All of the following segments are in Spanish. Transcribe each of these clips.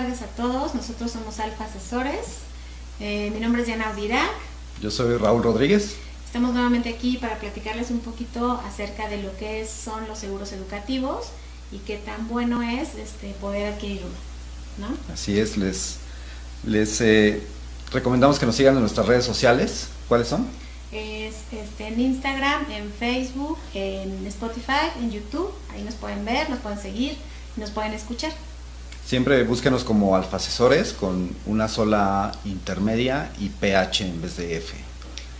tardes a todos. Nosotros somos Alfa Asesores. Eh, mi nombre es Diana Audirac. Yo soy Raúl Rodríguez. Estamos nuevamente aquí para platicarles un poquito acerca de lo que son los seguros educativos y qué tan bueno es este, poder adquirir uno. ¿no? Así es, les, les eh, recomendamos que nos sigan en nuestras redes sociales. ¿Cuáles son? Es este, en Instagram, en Facebook, en Spotify, en YouTube. Ahí nos pueden ver, nos pueden seguir, nos pueden escuchar. Siempre búsquenos como Alfa Asesores con una sola intermedia y PH en vez de F.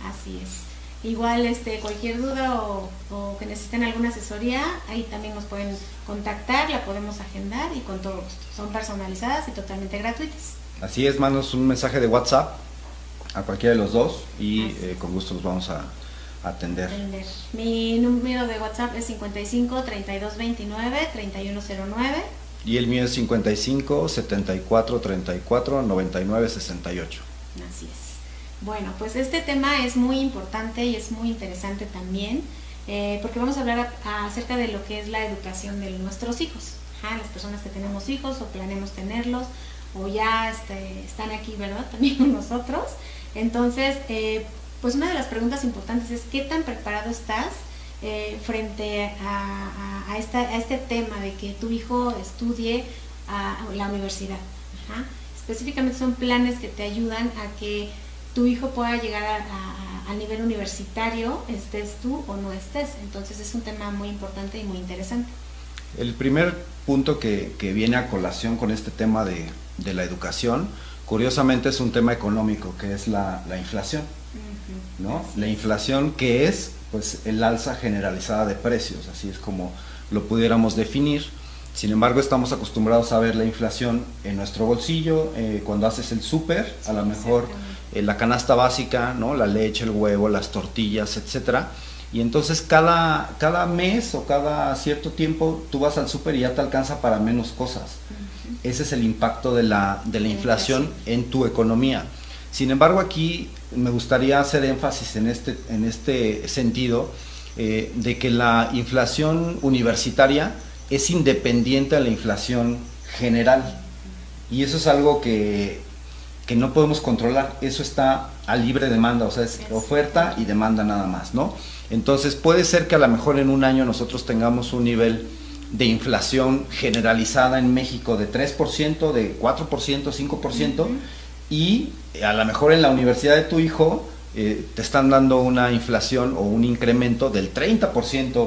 Así es. Igual este, cualquier duda o, o que necesiten alguna asesoría, ahí también nos pueden contactar, la podemos agendar y con todo gusto. Son personalizadas y totalmente gratuitas. Así es, mándanos un mensaje de WhatsApp a cualquiera de los dos y eh, con gusto los vamos a atender. Atender. Mi número de WhatsApp es 55 32 29 3109. Y el mío es 55 74 34 99 68. Así es. Bueno, pues este tema es muy importante y es muy interesante también, eh, porque vamos a hablar acerca de lo que es la educación de nuestros hijos. Ajá, las personas que tenemos hijos o planeamos tenerlos o ya este, están aquí, ¿verdad? También con nosotros. Entonces, eh, pues una de las preguntas importantes es qué tan preparado estás eh, frente a, a- a esta- a este tema de que tu hijo estudie a la universidad. Ajá. Específicamente son planes que te ayudan a que tu hijo pueda llegar a, a- a nivel universitario, estés tú o no estés. Entonces es un tema muy importante y muy interesante. El primer punto que, que viene a colación con este tema de, de la educación, curiosamente es un tema económico, que es la, la inflación. ¿no? La inflación que es pues el alza generalizada de precios, así es como lo pudiéramos definir. Sin embargo, estamos acostumbrados a ver la inflación en nuestro bolsillo, eh, cuando haces el súper, a lo mejor eh, la canasta básica, ¿no? La leche, el huevo, las tortillas, etcétera. Y entonces cada, cada mes o cada cierto tiempo tú vas al súper y ya te alcanza para menos cosas. Ese es el impacto de la, de la La inflación inflación. en tu economía. Sin embargo, aquí me gustaría hacer énfasis en este, en este sentido eh, de que la inflación universitaria es independiente a la inflación general. Y eso es algo que, que no podemos controlar. Eso está a libre demanda, o sea, es oferta y demanda nada más, ¿no? Entonces puede ser que a lo mejor en un año nosotros tengamos un nivel de inflación generalizada en México de 3%, de 4%, 5%, Ujú. Y a lo mejor en la universidad de tu hijo eh, te están dando una inflación o un incremento del 30%,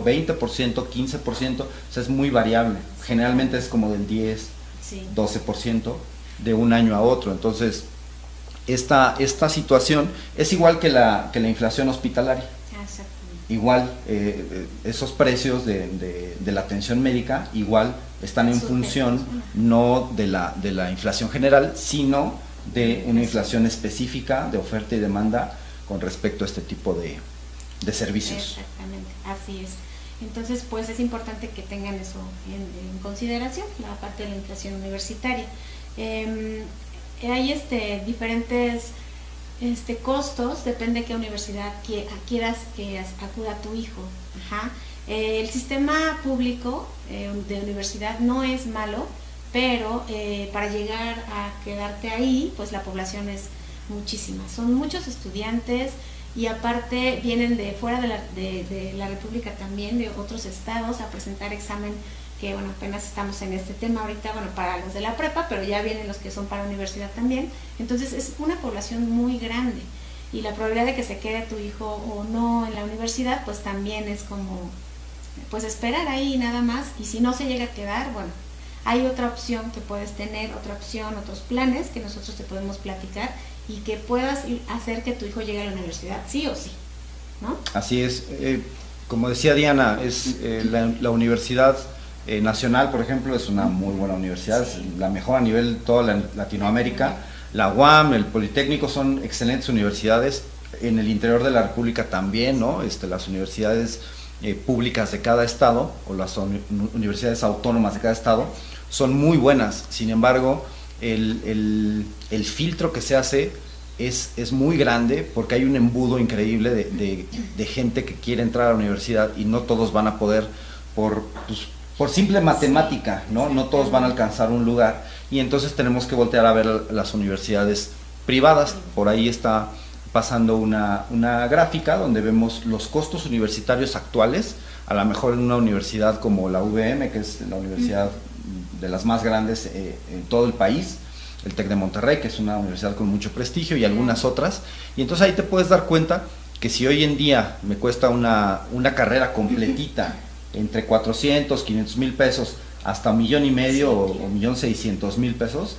20%, 15%, o sea, es muy variable. Generalmente es como del 10, Sí. 12% de un año a otro. Entonces, esta, esta situación es igual que la, que la inflación hospitalaria. Igual, eh, eh, esos precios de, de- de la atención médica, igual están en función no de la, de la inflación general, sino de una inflación específica de oferta y demanda con respecto a este tipo de, de servicios. Exactamente, así es. Entonces, pues es importante que tengan eso en, consideración, la parte de la inflación universitaria. Eh, hay este, diferentes este, costos, depende de qué universidad qui- quieras que acuda tu hijo. Eh, el sistema público eh, de universidad no es malo, pero eh, para llegar a quedarte ahí, pues la población es muchísima. Son muchos estudiantes y aparte vienen de fuera de la, de, la República también, de otros estados, a presentar examen, que bueno, apenas estamos en este tema ahorita, bueno, para los de la prepa, pero ya vienen los que son para universidad también. Entonces es una población muy grande y la probabilidad de que se quede tu hijo o no en la universidad, pues también es como, pues esperar ahí nada más y si no se llega a quedar, bueno, hay otra opción que puedes tener, otra opción, otros planes que nosotros te podemos platicar y que puedas hacer que tu hijo llegue a la universidad, sí o sí, ¿no? Así es. eh, como decía Diana, es eh, la, Universidad eh, Nacional, por ejemplo, es una muy buena universidad, la mejor a nivel de toda la- Latinoamérica. La UAM, el Politécnico son excelentes universidades. En el interior de la República también, ¿no? Este, las universidades públicas de cada estado o las uni- universidades autónomas de cada estado son muy buenas. Sin embargo, el, el- el filtro que se hace es, es muy grande porque hay un embudo increíble de, de- gente que quiere entrar a la universidad y no todos van a poder por pues, por simple matemática, ¿no? No todos van a alcanzar un lugar y entonces tenemos que voltear a ver las universidades privadas. Por ahí está pasando una, una gráfica donde vemos los costos universitarios actuales, a lo mejor en una universidad como la UVM, que es la universidad de las más grandes eh, en todo el país, el TEC de Monterrey, que es una universidad con mucho prestigio, y algunas otras. Y entonces ahí te puedes dar cuenta que si hoy en día me cuesta una, una carrera completita entre 400, 500 mil pesos hasta un millón y medio o un millón seiscientos mil pesos,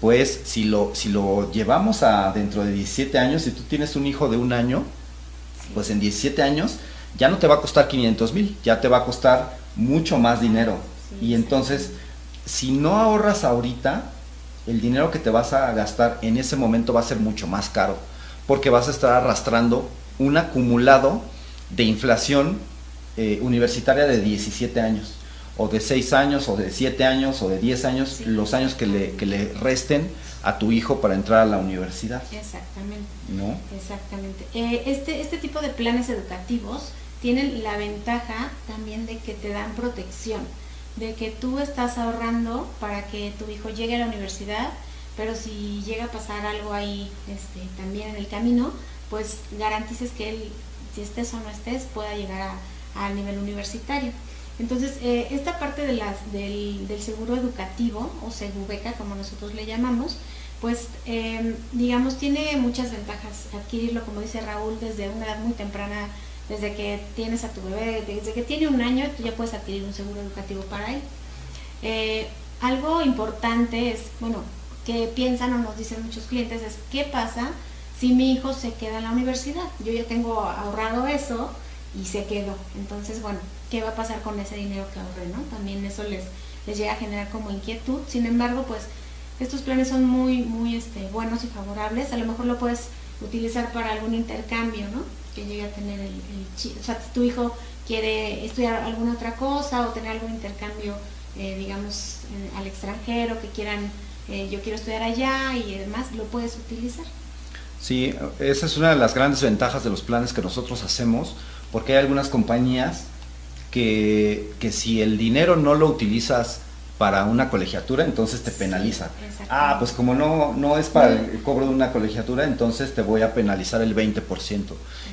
pues si lo, si lo llevamos a dentro de 17 años, si tú tienes un hijo de un año, pues en 17 años ya no te va a costar 500 mil, ya te va a costar mucho más dinero. Y entonces, si no ahorras ahorita, el dinero que te vas a gastar en ese momento va a ser mucho más caro, porque vas a estar arrastrando un acumulado de inflación eh, universitaria de 17 años o de 6 años, o de 7 años, o de 10 años, los años que le, que le resten a tu hijo para entrar a la universidad. Exactamente. ¿No? Exactamente. Eh, este, este tipo de planes educativos tienen la ventaja también de que te dan protección, de que tú estás ahorrando para que tu hijo llegue a la universidad, pero si llega a pasar algo ahí este, también en el camino, pues garantices que él, si estés o no estés, pueda llegar a, a nivel universitario. Entonces, eh, esta parte de las, del, seguro educativo, o segubeca como nosotros le llamamos, pues em, digamos tiene muchas ventajas adquirirlo, como dice Raúl, desde una edad muy temprana, desde que tienes a tu bebé, desde que tiene un año, tú ya puedes adquirir un seguro educativo para él. Eh, algo importante es, bueno, que piensan o nos dicen muchos clientes es, ¿qué pasa si mi hijo se queda en la universidad? Yo ya tengo ahorrado eso y se quedó. Entonces, bueno, qué va a pasar con ese dinero que ahorré, ¿no? También eso les, les llega a generar como inquietud. Sin embargo, pues estos planes son muy, muy este, buenos y favorables. A lo mejor lo puedes utilizar para algún intercambio, ¿no? Que llegue a tener el, el o sea, tu hijo quiere estudiar alguna otra cosa o tener algún intercambio, eh, digamos, al extranjero, que quieran, eh, yo quiero estudiar allá y demás, lo puedes utilizar. Sí, esa es una de las grandes ventajas de los planes que nosotros hacemos, porque hay algunas compañías que, que si el dinero no lo utilizas para una colegiatura, entonces te penaliza. Ah, pues como no, no es para el cobro de una colegiatura, entonces te voy a penalizar el 20%.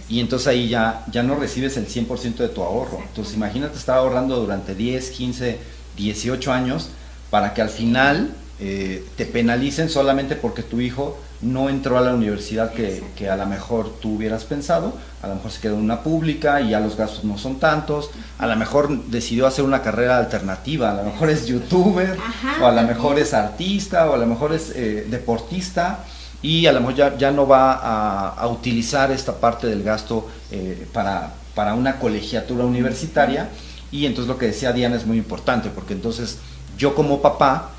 Y entonces ahí ya, ya no recibes el 100% de tu ahorro. Entonces imagínate estar ahorrando durante 10, 15, 18 años para que al final eh, te penalicen solamente porque tu hijo no entró a la universidad que, que, a lo mejor tú hubieras pensado, a lo mejor se quedó en una pública y ya los gastos no son tantos, a lo mejor decidió hacer una carrera alternativa, a lo mejor es youtuber, o a lo mejor es artista, o a lo mejor es eh, deportista, y a lo mejor ya, ya no va a, a, utilizar esta parte del gasto eh, para, para una colegiatura universitaria, y entonces lo que decía Diana es muy importante, porque entonces yo como papá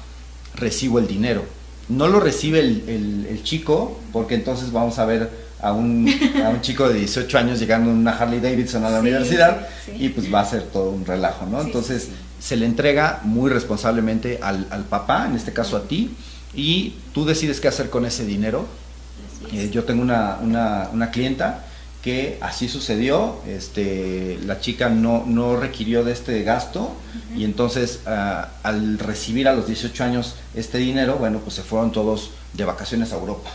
recibo el dinero, no lo recibe el, el, chico, porque entonces vamos a ver a un, a un, chico de 18 años llegando en una Harley Davidson a la universidad y pues va a ser todo un relajo, ¿no? entonces se le entrega muy responsablemente al, al, papá, en este caso a ti, y tú decides qué hacer con ese dinero. Eh, yo tengo una, una, una clienta que así sucedió, este, la chica no, no requirió de este gasto y entonces ah, al recibir a los 18 años este dinero, bueno, pues se fueron todos de vacaciones a Europa.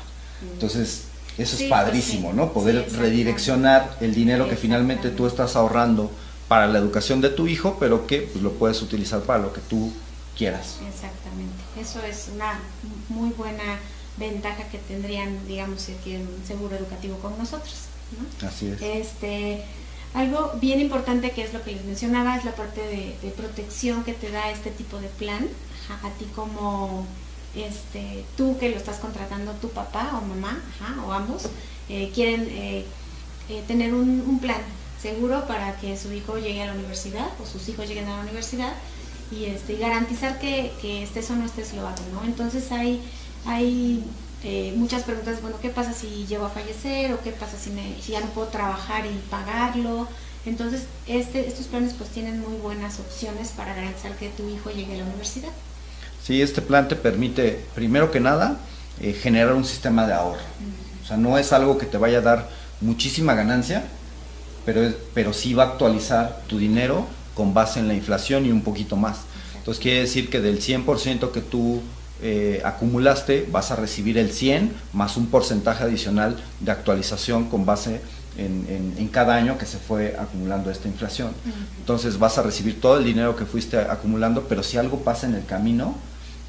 Entonces, eso es pues padrísimo, ¿no? Poder redireccionar el dinero que finalmente tú estás ahorrando para la educación de tu hijo, pero que pues, lo puedes utilizar para lo que tú quieras. Exactamente, eso es una muy buena ventaja que tendrían, digamos, que un seguro educativo con nosotros. Así es. Este, algo bien importante que es lo que les mencionaba es la parte de, protección que te da este tipo de plan a ti como este tú que lo estás contratando tu papá o mamá o ambos eh, quieren eh, eh, tener un, plan seguro para que su hijo llegue a la universidad o sus hijos lleguen a la universidad y este garantizar que, que estés o no estés lo hago no entonces hay hay eh, muchas preguntas, bueno, ¿qué pasa si llego a fallecer? ¿O qué pasa si, me, si ya no puedo trabajar y pagarlo? Entonces, este, estos planes pues tienen muy buenas opciones para garantizar que tu hijo llegue a la universidad. Sí, este plan te permite, primero que nada, eh, generar un sistema de ahorro. O sea, no es algo que te vaya a dar muchísima ganancia, pero, pero sí va a actualizar tu dinero con base en la inflación y un poquito más. Entonces quiere decir que del 100% que tú eh, acumulaste, vas a recibir el 100 más un porcentaje adicional de actualización con base en, cada año que se fue acumulando esta inflación. Entonces vas a recibir todo el dinero que fuiste acumulando, pero si algo pasa en el camino,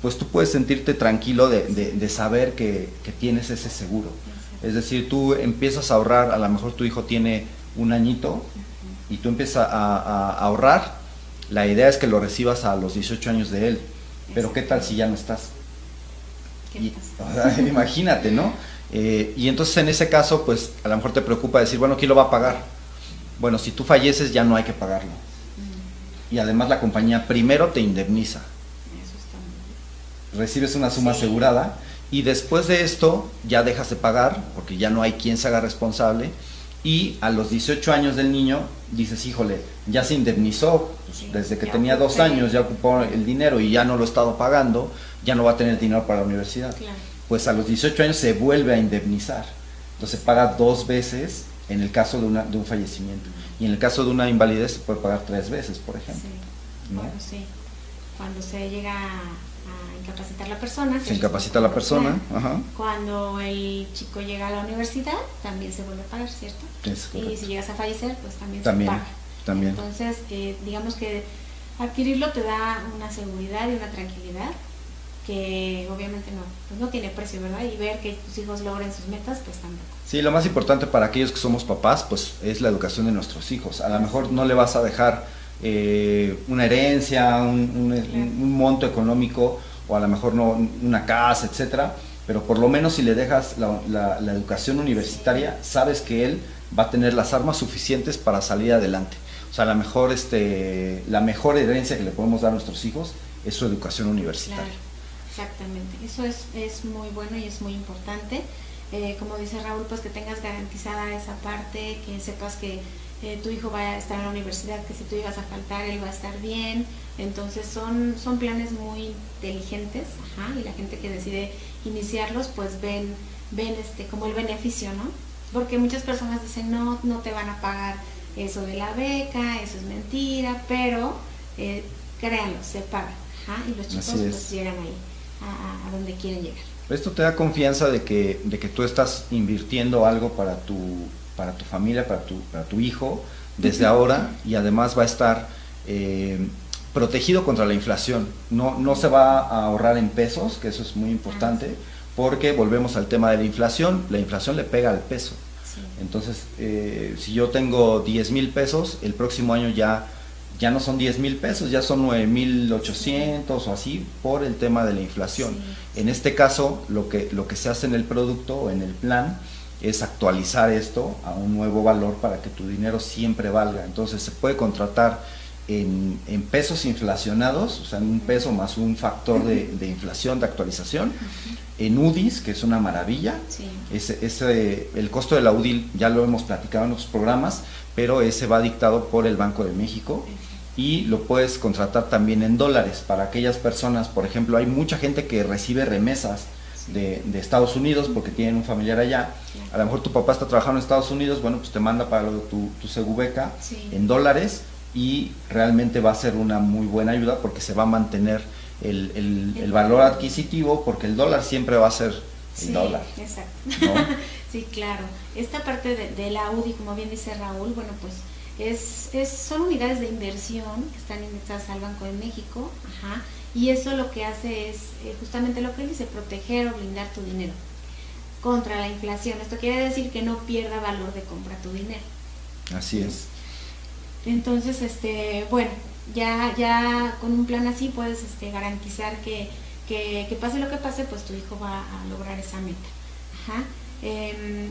pues tú puedes sentirte tranquilo de, saber que, tienes ese seguro. Es decir, tú empiezas a ahorrar, a lo mejor tu hijo tiene un añito y tú empiezas a, ahorrar, la idea es que lo recibas a los 18 años de él, pero ¿qué tal si ya no estás? imagínate, ¿no? Eh, y entonces en ese caso, pues a lo mejor te preocupa decir, bueno, ¿quién lo va a pagar? Bueno, si tú falleces ya no hay que pagarlo. Mm. Y además la compañía primero te indemniza. Recibes una suma asegurada y después de esto ya dejas de pagar porque ya no hay quien se haga responsable y a los 18 años del niño dices, híjole, ya se indemnizó, pues, desde que tenía dos años ya ocupó el dinero y ya no lo he estado pagando, ya no va a tener dinero para la universidad. Pues a los 18 años se vuelve a indemnizar. Entonces paga dos veces en el caso de, una, de un fallecimiento. Y en el caso de una invalidez se puede pagar tres veces, por ejemplo. sí. Cuando se llega incapacitar la persona. Se incapacita la persona. Cuando el chico llega a la universidad, también se vuelve a pagar, ¿cierto? y si llegas a fallecer, pues también, se paga. También. Entonces, eh, digamos que adquirirlo te da una seguridad y una tranquilidad que obviamente no, pues no tiene precio, ¿verdad? Y ver que tus hijos logren sus metas, pues tampoco. Sí, lo más importante para aquellos que somos papás, pues es la educación de nuestros hijos. A lo mejor no le vas a dejar eh, una herencia, un monto económico o a lo mejor no una casa, etcétera, pero por lo menos si le dejas la, educación universitaria, sabes que él va a tener las armas suficientes para salir adelante. O sea, la mejor, este, la mejor herencia que le podemos dar a nuestros hijos es su educación universitaria. Exactamente, eso es, es muy bueno y es muy importante. Eh, como dice Raúl, pues que tengas garantizada esa parte, que sepas que eh, tu hijo va a estar en la universidad, que si tú llegas a faltar, él va a estar bien. Entonces son, son planes muy inteligentes, y la gente que decide iniciarlos, pues ven, ven este, como el beneficio, ¿no? Porque muchas personas dicen, no, no te van a pagar eso de la beca, eso es mentira, pero eh, créanlo, se paga, y los chicos pues llegan ahí, a donde quieren llegar. Esto te da confianza de que, de que tú estás invirtiendo algo para tu, para tu familia, para tu, para tu hijo, desde ahora y además va a estar eh, protegido contra la inflación. No, no se va a ahorrar en pesos, que eso es muy importante, porque volvemos al tema de la inflación, la inflación le pega al peso. Entonces, eh, si yo tengo 10 mil pesos, el próximo año ya ya no son 10 mil pesos, ya son 9 mil 800 o así por el tema de la inflación. En este caso, lo que, lo que se hace en el producto o en el plan es actualizar esto a un nuevo valor para que tu dinero siempre valga. Entonces se puede contratar en, pesos inflacionados, o sea, en un peso más un factor de, inflación, de actualización. En UDIs, que es una maravilla. Ese, el costo de la UDI ya lo hemos platicado en otros programas, pero ese va dictado por el Banco de México y lo puedes contratar también en dólares para aquellas personas, por ejemplo, hay mucha gente que recibe remesas de, Estados Unidos porque tienen un familiar allá. A lo mejor tu papá está trabajando en Estados Unidos, bueno, pues te manda para tu, tu Segubeca en dólares y realmente va a ser una muy buena ayuda porque se va a mantener el, valor adquisitivo porque el dólar siempre va a ser el dólar. Exacto. sí, claro. Esta parte de, de la UDI, como bien dice Raúl, bueno, pues es, es, son unidades de inversión que están indexadas al Banco de México, ajá, y eso lo que hace es eh, justamente lo que él dice, proteger o blindar tu dinero contra la inflación. Esto quiere decir que no pierda valor de compra tu dinero. Así es. Entonces, este, bueno, ya, ya con un plan así puedes este, garantizar que, que, pase lo que pase, pues tu hijo va a lograr esa meta. Em,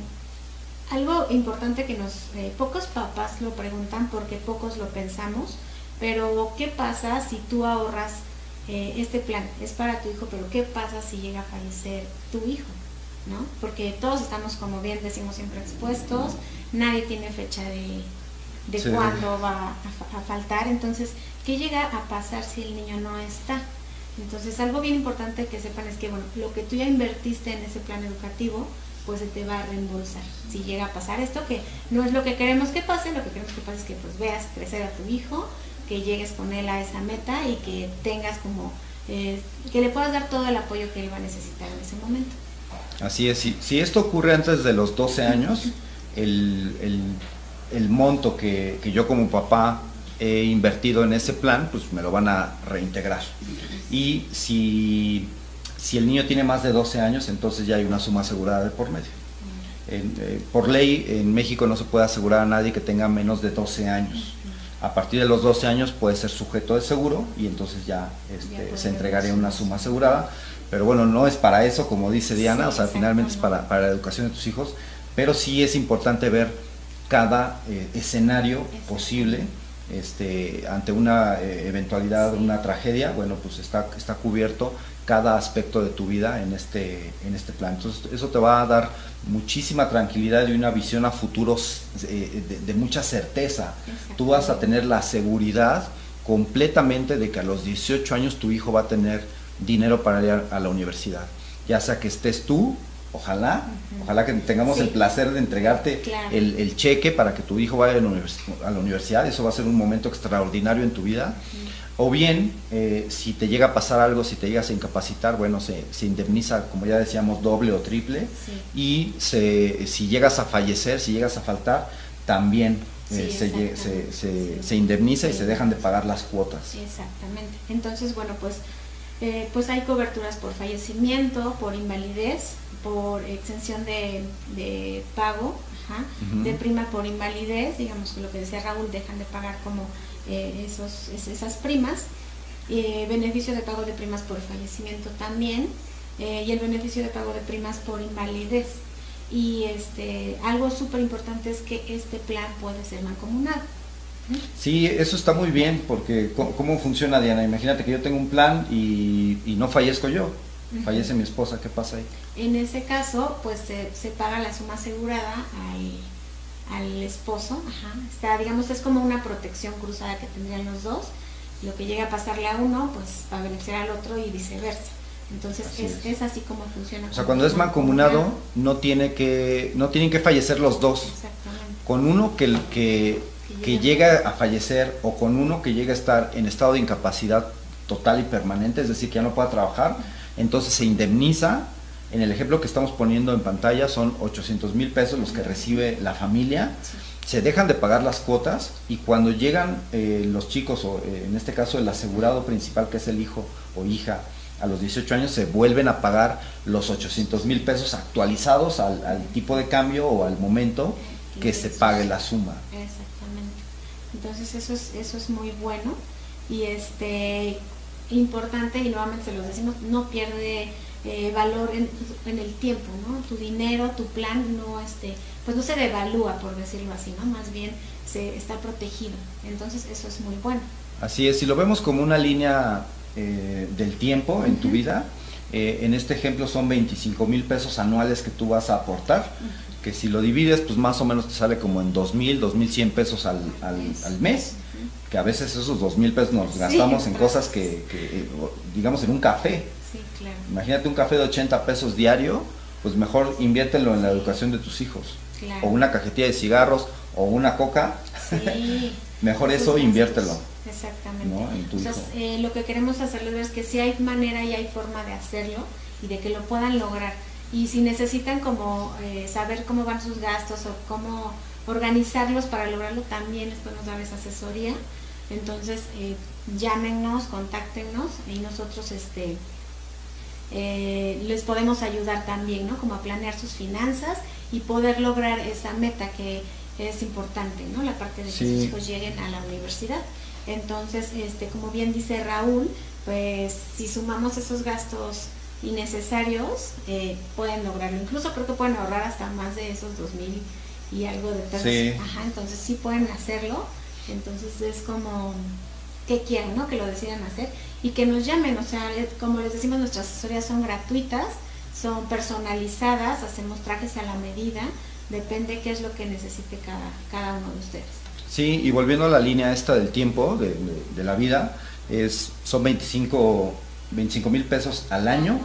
algo importante que nos, eh, pocos papás lo preguntan porque pocos lo pensamos, pero ¿qué pasa si tú ahorras eh, este plan? Es para tu hijo, pero ¿qué pasa si llega a fallecer tu hijo? ¿No? Porque todos estamos, como bien decimos siempre, expuestos, nadie tiene fecha de, de cuándo va a, a, faltar, entonces, ¿qué llega a pasar si el niño no está? Entonces, algo bien importante que sepan es que, bueno, lo que tú ya invertiste en ese plan educativo, pues se te va a reembolsar. Si llega a pasar esto, que no es lo que queremos que pase, lo que queremos que pase es que pues veas crecer a tu hijo, que llegues con él a esa meta y que tengas como, eh, que le puedas dar todo el apoyo que él va a necesitar en ese momento. Así es, si, si esto ocurre antes de los 12 años, el, el, el monto que, que, yo como papá he invertido en ese plan, pues me lo van a reintegrar. Y si, si el niño tiene más de 12 años, entonces ya hay una suma asegurada de por medio. En, eh, por ley, en México no se puede asegurar a nadie que tenga menos de 12 años. A partir de los 12 años puede ser sujeto de seguro y entonces ya, este, ya se entregaría una suma asegurada. Pero bueno, no es para eso, como dice Diana, sí, o sea, finalmente es para, para, la educación de tus hijos, pero sí es importante ver cada eh, escenario posible este, ante una eh, eventualidad, una tragedia, bueno, pues está, está cubierto cada aspecto de tu vida en este, en este plan. Entonces, eso te va a dar muchísima tranquilidad y una visión a futuros eh, de, de, mucha certeza. Tú vas a tener la seguridad completamente de que a los 18 años tu hijo va a tener dinero para ir a la universidad. Ya sea que estés tú, ojalá, uh -huh. ojalá que tengamos sí. el placer de entregarte claro. el, el, cheque para que tu hijo vaya a la universidad. Eso va a ser un momento extraordinario en tu vida. Uh -huh. O bien, eh, si te llega a pasar algo, si te llegas a incapacitar, bueno, se, se indemniza, como ya decíamos, doble o triple. Sí. Y se, si llegas a fallecer, si llegas a faltar, también eh, Sí, se, lle- se, se, se indemniza y se dejan de pagar las cuotas. Exactamente. Entonces, bueno, pues, eh, pues hay coberturas por fallecimiento, por invalidez, por exención de, de pago, ajá, de prima por invalidez, digamos que lo que decía Raúl, dejan de pagar como eh, esos, es- esas primas, eh, beneficio de pago de primas por fallecimiento también, eh, y el beneficio de pago de primas por invalidez. Y este, algo súper importante es que este plan puede ser mancomunado. Sí, eso está muy bien, porque ¿cómo, cómo funciona, Diana? Imagínate que yo tengo un plan y, y no fallezco yo. Fallece mi esposa, ¿qué pasa ahí? En ese caso, pues se, se paga la suma asegurada al, al esposo. Ajá. Está, digamos, es como una protección cruzada que tendrían los dos. Lo que llega a pasarle a uno, pues va a beneficiar al otro y viceversa. Entonces Así es, es. es así como funciona. O sea, cuando es mancomunado, no, tiene que, no tienen que fallecer los dos. Exactamente. Con uno que, que, que llega a fallecer o con uno que llega a estar en estado de incapacidad total y permanente, es decir, que ya no pueda trabajar, entonces se indemniza. En el ejemplo que estamos poniendo en pantalla son 800 mil pesos los que recibe la familia. Sí. Se dejan de pagar las cuotas y cuando llegan eh, los chicos, o eh, en este caso el asegurado principal, que es el hijo o hija, a los 18 años se vuelven a pagar los 800 mil pesos actualizados al, al tipo de cambio o al momento que se pague la suma. Exactamente. Entonces eso es, eso es muy bueno y este importante y nuevamente se los decimos, no pierde eh, valor en, en, el tiempo, ¿no? Tu dinero, tu plan no este, pues no se devalúa por decirlo así, ¿no? Más bien se está protegido. Entonces eso es muy bueno. Así es, si lo vemos como una línea eh, del tiempo en uh -huh. tu vida, eh, en este ejemplo son 25 mil pesos anuales que tú vas a aportar. Uh -huh que si lo divides, pues más o menos te sale como en 2.000, 2.100 pesos al, al, al mes, que a veces esos 2.000 pesos nos gastamos sí, en cosas que, que, digamos, en un café. Sí, claro. Imagínate un café de 80 pesos diario, pues mejor inviértelo en la educación de tus hijos. Claro. O una cajetilla de cigarros, o una coca. Sí. mejor eso inviértelo. Exactamente. ¿no? En tu Entonces, eh, lo que queremos hacerles ver es que sí hay manera y hay forma de hacerlo y de que lo puedan lograr y si necesitan como eh, saber cómo van sus gastos o cómo organizarlos para lograrlo, también les podemos dar esa asesoría. Entonces, eh, llámenos, contáctenos y nosotros este, eh, les podemos ayudar también, ¿no? Como a planear sus finanzas y poder lograr esa meta que es importante, ¿no? La parte de que sí. sus hijos lleguen a la universidad. Entonces, este, como bien dice Raúl, pues si sumamos esos gastos innecesarios eh, pueden lograrlo. Incluso creo que pueden ahorrar hasta más de esos dos mil y algo de pesos. Sí. Ajá, entonces sí pueden hacerlo. Entonces es como que quieran, ¿no? Que lo decidan hacer y que nos llamen. O sea, como les decimos, nuestras asesorías son gratuitas, son personalizadas, hacemos trajes a la medida, depende qué es lo que necesite cada, cada uno de ustedes. Sí, y volviendo a la línea esta del tiempo, de, de, de la vida, es, son 25 25 mil pesos al año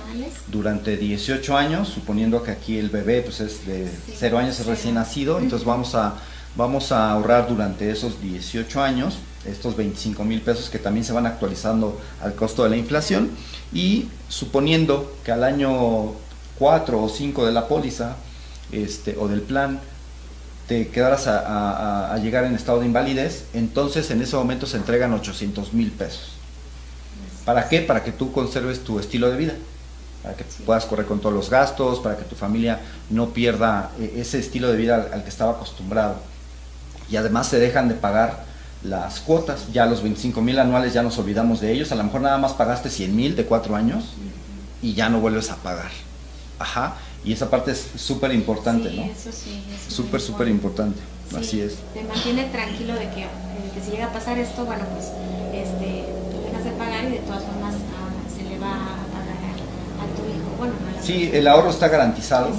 durante 18 años, suponiendo que aquí el bebé pues es de sí, 0 años, es recién nacido, entonces vamos a, vamos a ahorrar durante esos 18 años estos 25 mil pesos que también se van actualizando al costo de la inflación. Y suponiendo que al año 4 o 5 de la póliza este, o del plan te quedaras a, llegar en estado de invalidez, entonces en ese momento se entregan 800 mil pesos. ¿Para qué? Para que tú conserves tu estilo de vida, para que puedas correr con todos los gastos, para que tu familia no pierda eh, ese estilo de vida al, que estaba acostumbrado. Y además se dejan de pagar las cuotas, ya los 25 mil anuales ya nos olvidamos de ellos, a lo mejor nada más pagaste 100 mil de cuatro años y ya no vuelves a pagar. Ajá, y esa parte es súper importante, ¿no? Eso sí, súper, súper importante, así es. Te mantiene tranquilo de que, si llega a pasar esto, bueno, pues este, de pagar y de todas formas ah, se le va a pagar a, tu hijo. Bueno, sí, el ahorro está garantizado.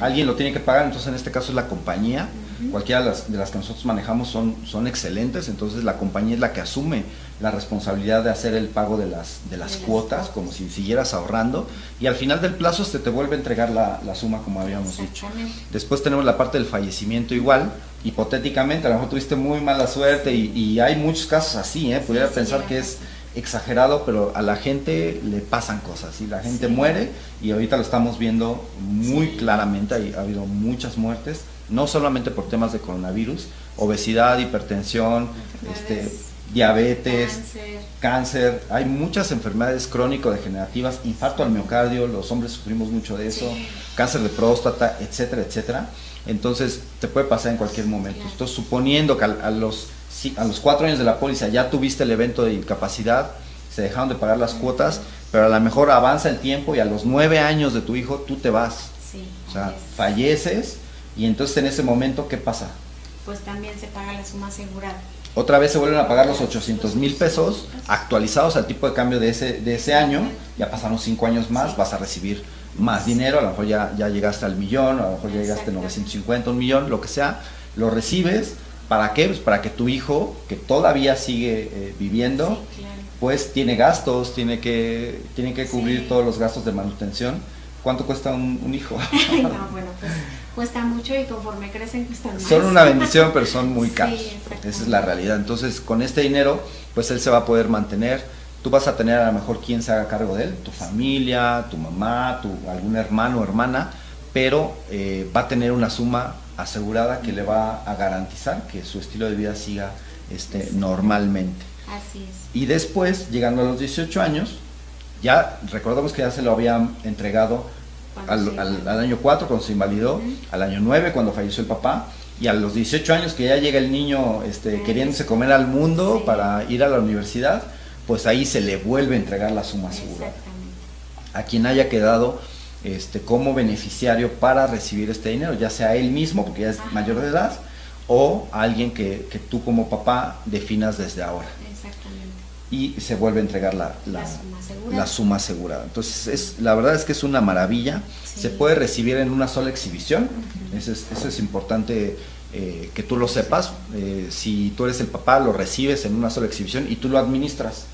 Alguien lo tiene que pagar, entonces en este caso es la compañía. Cualquiera de las, de las, que nosotros manejamos son, son excelentes, entonces la compañía es la que asume la responsabilidad de hacer el pago de las, de las cuotas, como si siguieras ahorrando, y al final del plazo se te vuelve a entregar la, suma como habíamos dicho. Después tenemos la parte del fallecimiento igual, hipotéticamente, a lo mejor tuviste muy mala suerte y, hay muchos casos así, ¿eh? pudiera pensar que es exagerado, pero a la gente le pasan cosas y la gente muere y ahorita lo estamos viendo muy claramente, ha habido muchas muertes, no solamente por temas de coronavirus, obesidad, hipertensión, este, diabetes, cáncer. hay muchas enfermedades crónico-degenerativas, infarto al miocardio, los hombres sufrimos mucho de eso, cáncer de próstata, etcétera, etcétera. Entonces te puede pasar en cualquier momento. Entonces suponiendo que a, los, a los cuatro años de la póliza ya tuviste el evento de incapacidad, se dejaron de pagar las cuotas, pero a lo mejor avanza el tiempo y a los nueve años de tu hijo tú te vas. o sea, falleces y entonces en ese momento, ¿qué pasa? Pues también se paga la suma asegurada. Otra vez se vuelven a pagar los 800 mil pesos actualizados al tipo de cambio de ese, de ese año. Ya pasaron cinco años más, vas a recibir más dinero. A lo mejor ya, ya llegaste al millón, a lo mejor ya llegaste a 950, un millón, lo que sea. Lo recibes. ¿Para qué? Pues para que tu hijo, que todavía sigue eh, viviendo, pues tiene gastos, tiene que, tiene que cubrir todos los gastos de manutención. ¿Cuánto cuesta un, hijo? no, bueno, pues cuesta mucho y conforme crecen cuestan más. Son una bendición, pero son muy caros. Esa es la realidad. Entonces, con este dinero, pues él se va a poder mantener. Tú vas a tener a lo mejor quien se haga cargo de él, tu familia, tu mamá, tu algún hermano o hermana, pero eh, va a tener una suma asegurada que le va a garantizar que su estilo de vida siga este, normalmente. Así es. Y después, llegando a los 18 años, ya recordamos que ya se lo habían entregado al, año 4 cuando se invalidó, al año 9 cuando falleció el papá, y a los 18 años que ya llega el niño este, queriéndose comer al mundo para ir a la universidad, pues ahí se le vuelve a entregar la suma asegurada. A quien haya quedado este, como beneficiario para recibir este dinero, ya sea él mismo, porque ya es mayor de edad, o alguien que, que tú como papá definas desde ahora y se vuelve a entregar la, la, suma, asegurada. Entonces, es, la verdad es que es una maravilla. Se puede recibir en una sola exhibición. eso, es, importante eh, que tú lo sepas. Eh, si tú eres el papá, lo recibes en una sola exhibición y tú lo administras.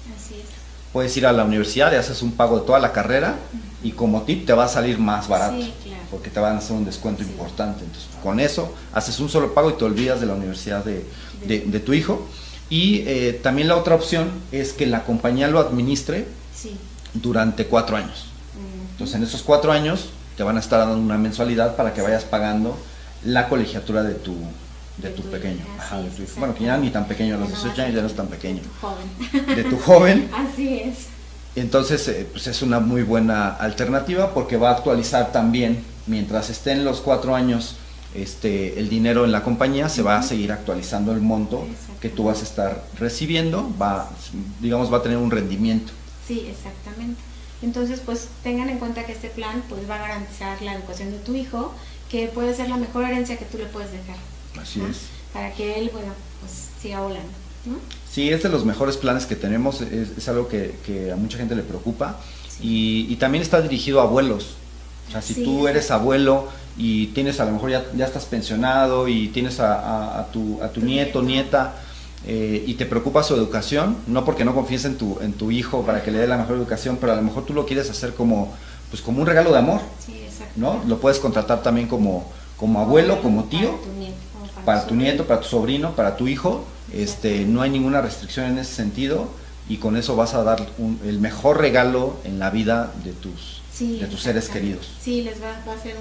Puedes ir a la universidad y haces un pago de toda la carrera y como tip te va a salir más barato. Porque te van a hacer un descuento importante. Entonces, con eso haces un solo pago y te olvidas de la universidad de, de tu hijo y eh, también la otra opción es que la compañía lo administre durante cuatro años. Entonces en esos cuatro años te van a estar dando una mensualidad para que vayas pagando la colegiatura de tu, de, tu, pequeño. Bueno, que ya ni tan pequeño, a los 18 años ya no es tan pequeño. De tu joven. Así es. Entonces, eh, pues es una muy buena alternativa porque va a actualizar también, mientras estén los cuatro años este, el dinero en la compañía, se va a seguir actualizando el monto que tú vas a estar recibiendo, va, digamos, va a tener un rendimiento. Sí, exactamente. Entonces, pues tengan en cuenta que este plan pues va a garantizar la educación de tu hijo, que puede ser la mejor herencia que tú le puedes dejar. Así es. Para que él, bueno, pues siga volando. ¿no? Sí, es de los mejores planes que tenemos, es, algo que, a mucha gente le preocupa y, también está dirigido a abuelos. O sea, si tú eres abuelo y tienes a lo mejor ya, ya estás pensionado y tienes a, a, tu, a tu nieto, nieta, eh, y te preocupa su educación, no porque no confíes en tu, en tu hijo para que le dé la mejor educación, pero a lo mejor tú lo quieres hacer como, pues como un regalo de amor, ¿no? Lo puedes contratar también como, como abuelo, como tío, para tu nieto, para tu sobrino, para tu hijo, este, no hay ninguna restricción en ese sentido y con eso vas a dar el mejor regalo en la vida de tus, de tus seres queridos. Sí, les va, a ser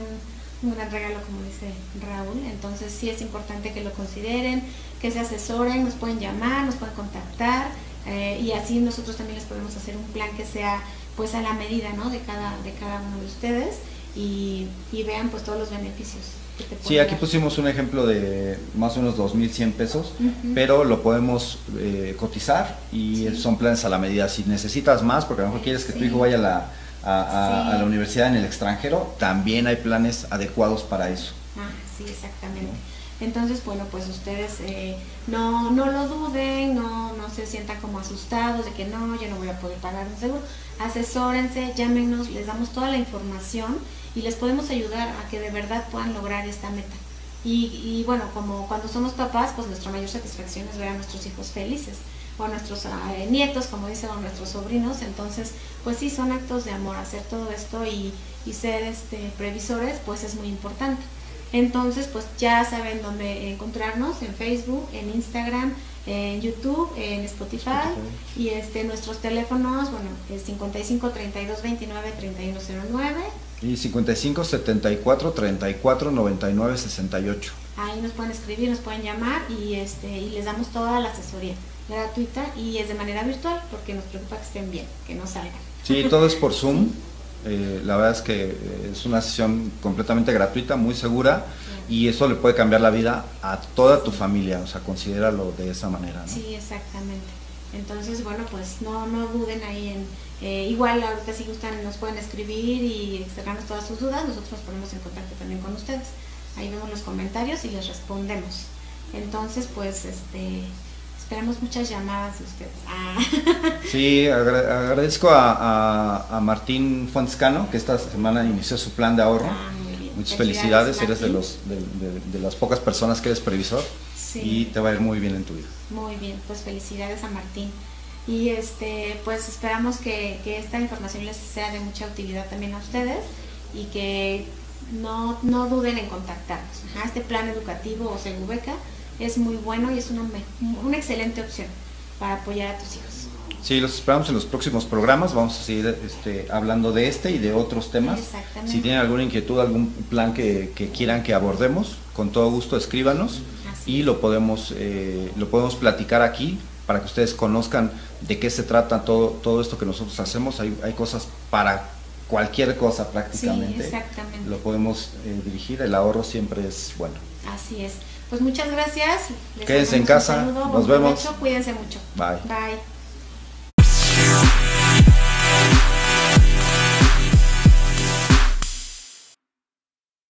un, gran regalo, como dice Raúl. Entonces sí es importante que lo consideren, que se asesoren, nos pueden llamar, nos pueden contactar eh, y así nosotros también les podemos hacer un plan que sea pues a la medida ¿no? de, cada, de cada uno de ustedes y, y vean pues todos los beneficios. Sí, aquí pusimos un ejemplo de más o menos 2.100 pesos, pero lo podemos eh, cotizar y son planes a la medida. Si necesitas más, porque a lo mejor quieres que tu hijo vaya a la, a, la universidad en el extranjero, también hay planes adecuados para eso. Ah, sí, exactamente. Entonces, bueno, pues ustedes eh, no, no lo duden, no, no se sientan como asustados de que no, yo no voy a poder pagar un seguro. Asesórense, llámenos, les damos toda la información y les podemos ayudar a que de verdad puedan lograr esta meta. Y, bueno, como cuando somos papás, pues nuestra mayor satisfacción es ver a nuestros hijos felices, o a nuestros eh, nietos, como dicen, o a nuestros sobrinos. Entonces, pues sí, son actos de amor hacer todo esto y, y ser este, previsores, pues es muy importante. Entonces, pues ya saben dónde encontrarnos, en Facebook, en Instagram, en YouTube, en Spotify, y este nuestros teléfonos, bueno, es 55 32 29 3109 y 55 74 34 99 68. Ahí nos pueden escribir, nos pueden llamar y este y les damos toda la asesoría gratuita y es de manera virtual porque nos preocupa que estén bien, que no salgan. Sí, todo es por Zoom. Eh, la verdad es que es una sesión completamente gratuita, muy segura y eso le puede cambiar la vida a toda tu familia, o sea, considéralo de esa manera. ¿no? Sí, exactamente. Entonces, bueno, pues no, no duden ahí en, eh, igual ahorita si gustan nos pueden escribir y externarnos todas sus dudas, nosotros nos ponemos en contacto también con ustedes. Ahí vemos los comentarios y les respondemos. Entonces, pues, este, esperamos muchas llamadas de ustedes. Ah. Sí, agradezco a, Martín Fuentescano, que esta semana inició su plan de ahorro. Ah, Muchas felicidades, eres de, los, de, las pocas personas que eres previsor y te va a ir muy bien en tu vida. Muy bien, pues felicidades a Martín. Y este, pues esperamos que, esta información les sea de mucha utilidad también a ustedes y que no, no duden en contactarnos. este plan educativo o Segubeca es muy bueno y es una, una excelente opción para apoyar a tus hijos. Sí, los esperamos en los próximos programas. Vamos a seguir este, hablando de este y de otros temas. Si tienen alguna inquietud, algún plan que, quieran que abordemos, con todo gusto escríbanos y lo podemos, eh, lo podemos platicar aquí para que ustedes conozcan de qué se trata todo, todo esto que nosotros hacemos. Hay, hay cosas para cualquier cosa prácticamente. Sí, exactamente. Lo podemos eh, dirigir, el ahorro siempre es bueno. Así es. Pues muchas gracias. Quédense en casa. Nos vemos. Cuídense mucho. Bye. Bye.